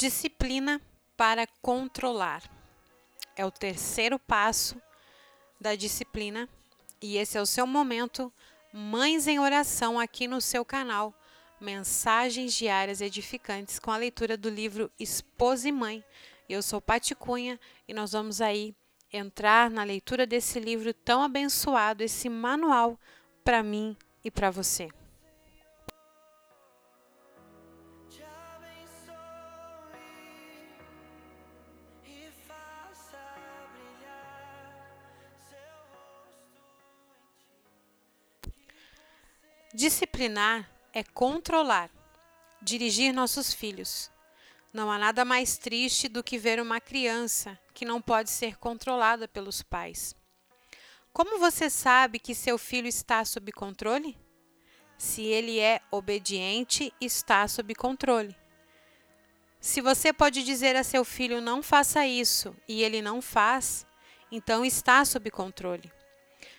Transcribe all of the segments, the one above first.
Disciplina para controlar. É o terceiro passo da disciplina e esse é o seu momento Mães em Oração aqui no seu canal. Mensagens diárias edificantes com a leitura do livro Esposa e Mãe. Eu sou Pati Cunha e nós vamos aí entrar na leitura desse livro tão abençoado, esse manual para mim e para você. Disciplinar é controlar, dirigir nossos filhos. Não há nada mais triste do que ver uma criança que não pode ser controlada pelos pais. Como você sabe que seu filho está sob controle? Se ele é obediente, está sob controle. Se você pode dizer a seu filho não faça isso e ele não faz, então está sob controle.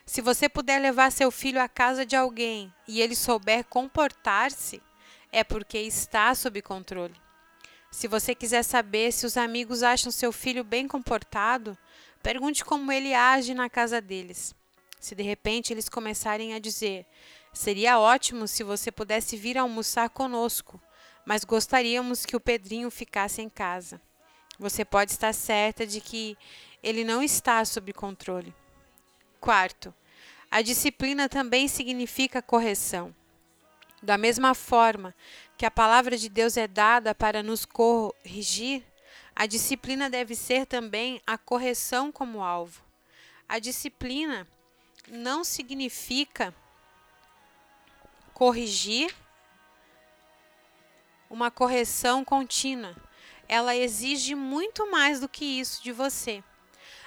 Se você puder levar seu filho à casa de alguém e ele souber comportar-se, é porque está sob controle. Se você quiser saber se os amigos acham seu filho bem comportado, pergunte como ele age na casa deles. Se de repente eles começarem a dizer: Seria ótimo se você pudesse vir almoçar conosco, mas gostaríamos que o Pedrinho ficasse em casa. Você pode estar certa de que ele não está sob controle. Quarto, a disciplina também significa correção. Da mesma forma que a palavra de Deus é dada para nos corrigir, a disciplina deve ser também a correção como alvo. A disciplina não significa corrigir uma correção contínua. Ela exige muito mais do que isso de você.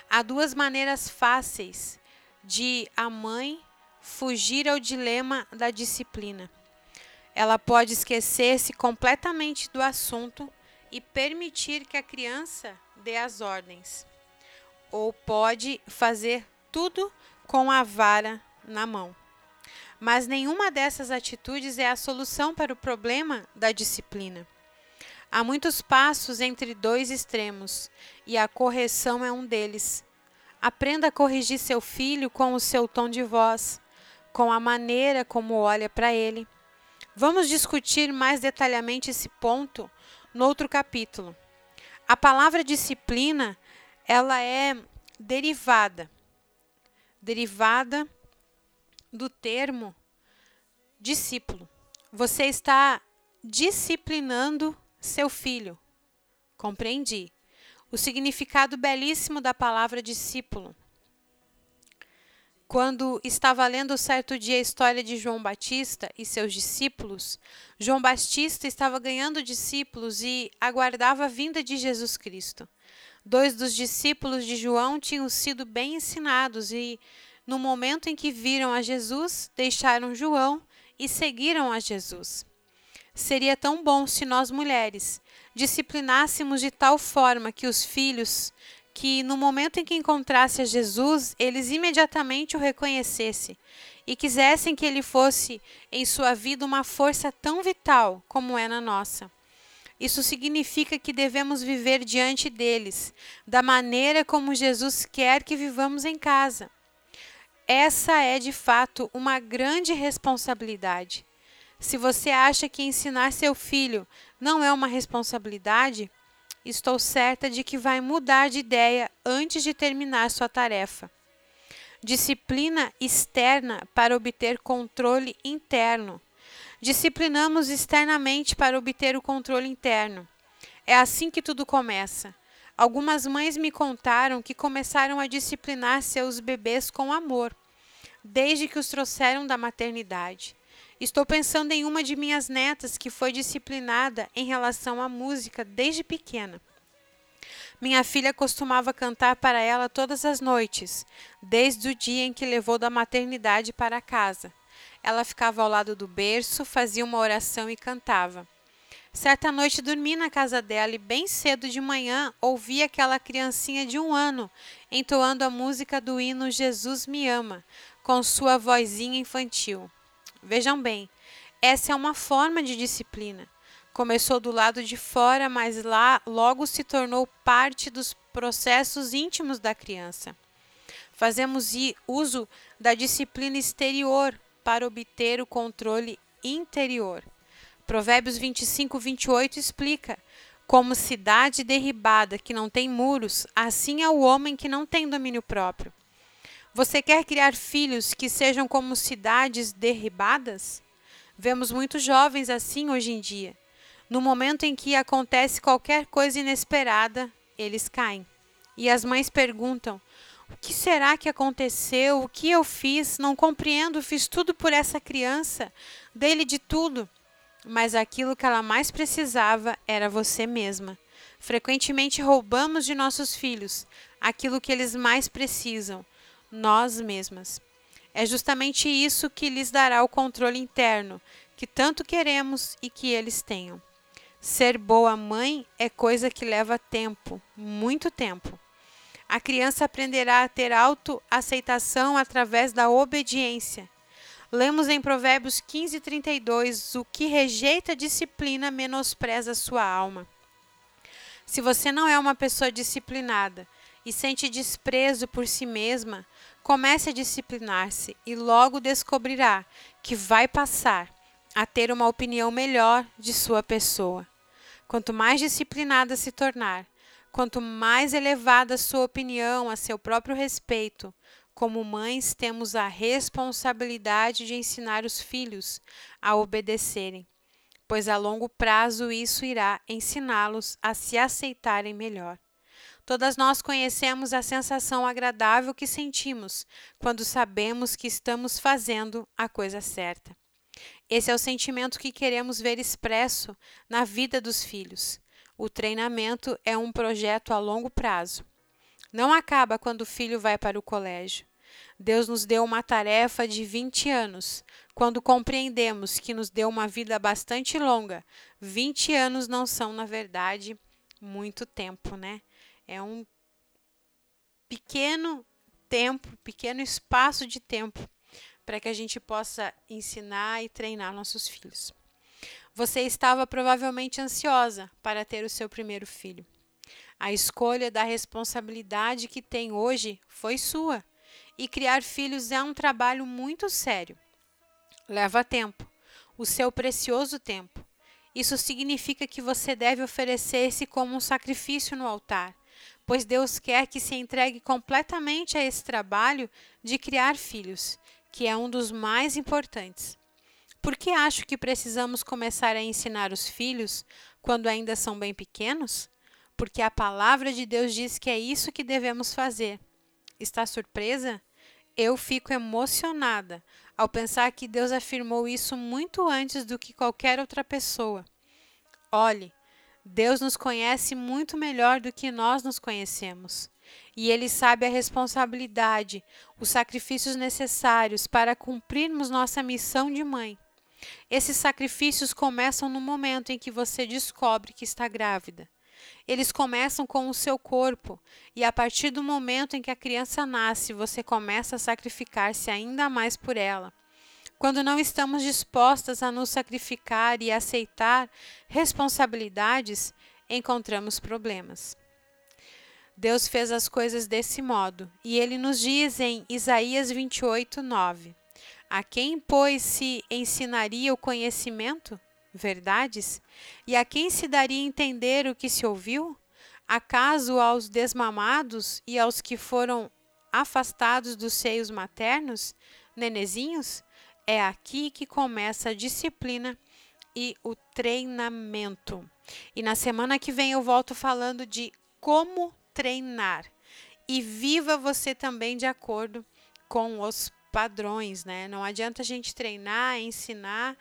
Há duas maneiras fáceis de a mãe fugir ao dilema da disciplina. Ela pode esquecer-se completamente do assunto e permitir que a criança dê as ordens, ou pode fazer tudo com a vara na mão. Mas nenhuma dessas atitudes é a solução para o problema da disciplina. Há muitos passos entre dois extremos e a correção é um deles. Aprenda a corrigir seu filho com o seu tom de voz, com a maneira como olha para ele. Vamos discutir mais detalhadamente esse ponto no outro capítulo. A palavra disciplina, ela é derivada derivada do termo discípulo. Você está disciplinando seu filho. Compreendi o significado belíssimo da palavra discípulo. Quando estava lendo certo dia a história de João Batista e seus discípulos, João Batista estava ganhando discípulos e aguardava a vinda de Jesus Cristo. Dois dos discípulos de João tinham sido bem ensinados e, no momento em que viram a Jesus, deixaram João e seguiram a Jesus. Seria tão bom se nós mulheres disciplinássemos de tal forma que os filhos, que no momento em que encontrasse a Jesus, eles imediatamente o reconhecessem e quisessem que ele fosse em sua vida uma força tão vital como é na nossa. Isso significa que devemos viver diante deles, da maneira como Jesus quer que vivamos em casa. Essa é de fato uma grande responsabilidade. Se você acha que ensinar seu filho não é uma responsabilidade, estou certa de que vai mudar de ideia antes de terminar sua tarefa. Disciplina externa para obter controle interno. Disciplinamos externamente para obter o controle interno. É assim que tudo começa. Algumas mães me contaram que começaram a disciplinar seus bebês com amor, desde que os trouxeram da maternidade. Estou pensando em uma de minhas netas que foi disciplinada em relação à música desde pequena. Minha filha costumava cantar para ela todas as noites, desde o dia em que levou da maternidade para casa. Ela ficava ao lado do berço, fazia uma oração e cantava. Certa noite dormi na casa dela e bem cedo de manhã ouvi aquela criancinha de um ano entoando a música do hino Jesus me ama, com sua vozinha infantil. Vejam bem, essa é uma forma de disciplina. Começou do lado de fora, mas lá logo se tornou parte dos processos íntimos da criança. Fazemos uso da disciplina exterior para obter o controle interior. Provérbios 25, 28 explica: Como cidade derribada que não tem muros, assim é o homem que não tem domínio próprio. Você quer criar filhos que sejam como cidades derribadas? Vemos muitos jovens assim hoje em dia. No momento em que acontece qualquer coisa inesperada, eles caem. E as mães perguntam: O que será que aconteceu? O que eu fiz? Não compreendo, fiz tudo por essa criança, dei-lhe de tudo. Mas aquilo que ela mais precisava era você mesma. Frequentemente roubamos de nossos filhos aquilo que eles mais precisam, nós mesmas. É justamente isso que lhes dará o controle interno que tanto queremos e que eles tenham. Ser boa mãe é coisa que leva tempo, muito tempo. A criança aprenderá a ter autoaceitação através da obediência. Lemos em Provérbios 15, 32: O que rejeita a disciplina menospreza sua alma. Se você não é uma pessoa disciplinada e sente desprezo por si mesma, comece a disciplinar-se e logo descobrirá que vai passar a ter uma opinião melhor de sua pessoa. Quanto mais disciplinada se tornar, quanto mais elevada sua opinião a seu próprio respeito, como mães temos a responsabilidade de ensinar os filhos a obedecerem, pois a longo prazo isso irá ensiná-los a se aceitarem melhor. Todas nós conhecemos a sensação agradável que sentimos quando sabemos que estamos fazendo a coisa certa. Esse é o sentimento que queremos ver expresso na vida dos filhos. O treinamento é um projeto a longo prazo. Não acaba quando o filho vai para o colégio. Deus nos deu uma tarefa de 20 anos. Quando compreendemos que nos deu uma vida bastante longa, 20 anos não são, na verdade, muito tempo, né? É um pequeno tempo, pequeno espaço de tempo para que a gente possa ensinar e treinar nossos filhos. Você estava provavelmente ansiosa para ter o seu primeiro filho. A escolha da responsabilidade que tem hoje foi sua. E criar filhos é um trabalho muito sério. Leva tempo, o seu precioso tempo. Isso significa que você deve oferecer-se como um sacrifício no altar, pois Deus quer que se entregue completamente a esse trabalho de criar filhos que é um dos mais importantes. Por que acho que precisamos começar a ensinar os filhos quando ainda são bem pequenos? Porque a palavra de Deus diz que é isso que devemos fazer. Está surpresa? Eu fico emocionada ao pensar que Deus afirmou isso muito antes do que qualquer outra pessoa. Olhe, Deus nos conhece muito melhor do que nós nos conhecemos e Ele sabe a responsabilidade, os sacrifícios necessários para cumprirmos nossa missão de mãe. Esses sacrifícios começam no momento em que você descobre que está grávida. Eles começam com o seu corpo, e a partir do momento em que a criança nasce, você começa a sacrificar-se ainda mais por ela. Quando não estamos dispostas a nos sacrificar e aceitar responsabilidades, encontramos problemas. Deus fez as coisas desse modo, e ele nos diz em Isaías 28, 9: A quem, pois, se ensinaria o conhecimento? Verdades? E a quem se daria entender o que se ouviu? Acaso aos desmamados e aos que foram afastados dos seios maternos, nenezinhos? É aqui que começa a disciplina e o treinamento. E na semana que vem eu volto falando de como treinar. E viva você também de acordo com os padrões, né? Não adianta a gente treinar, ensinar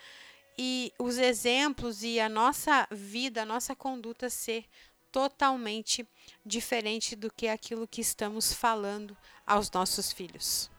e os exemplos e a nossa vida, a nossa conduta ser totalmente diferente do que aquilo que estamos falando aos nossos filhos.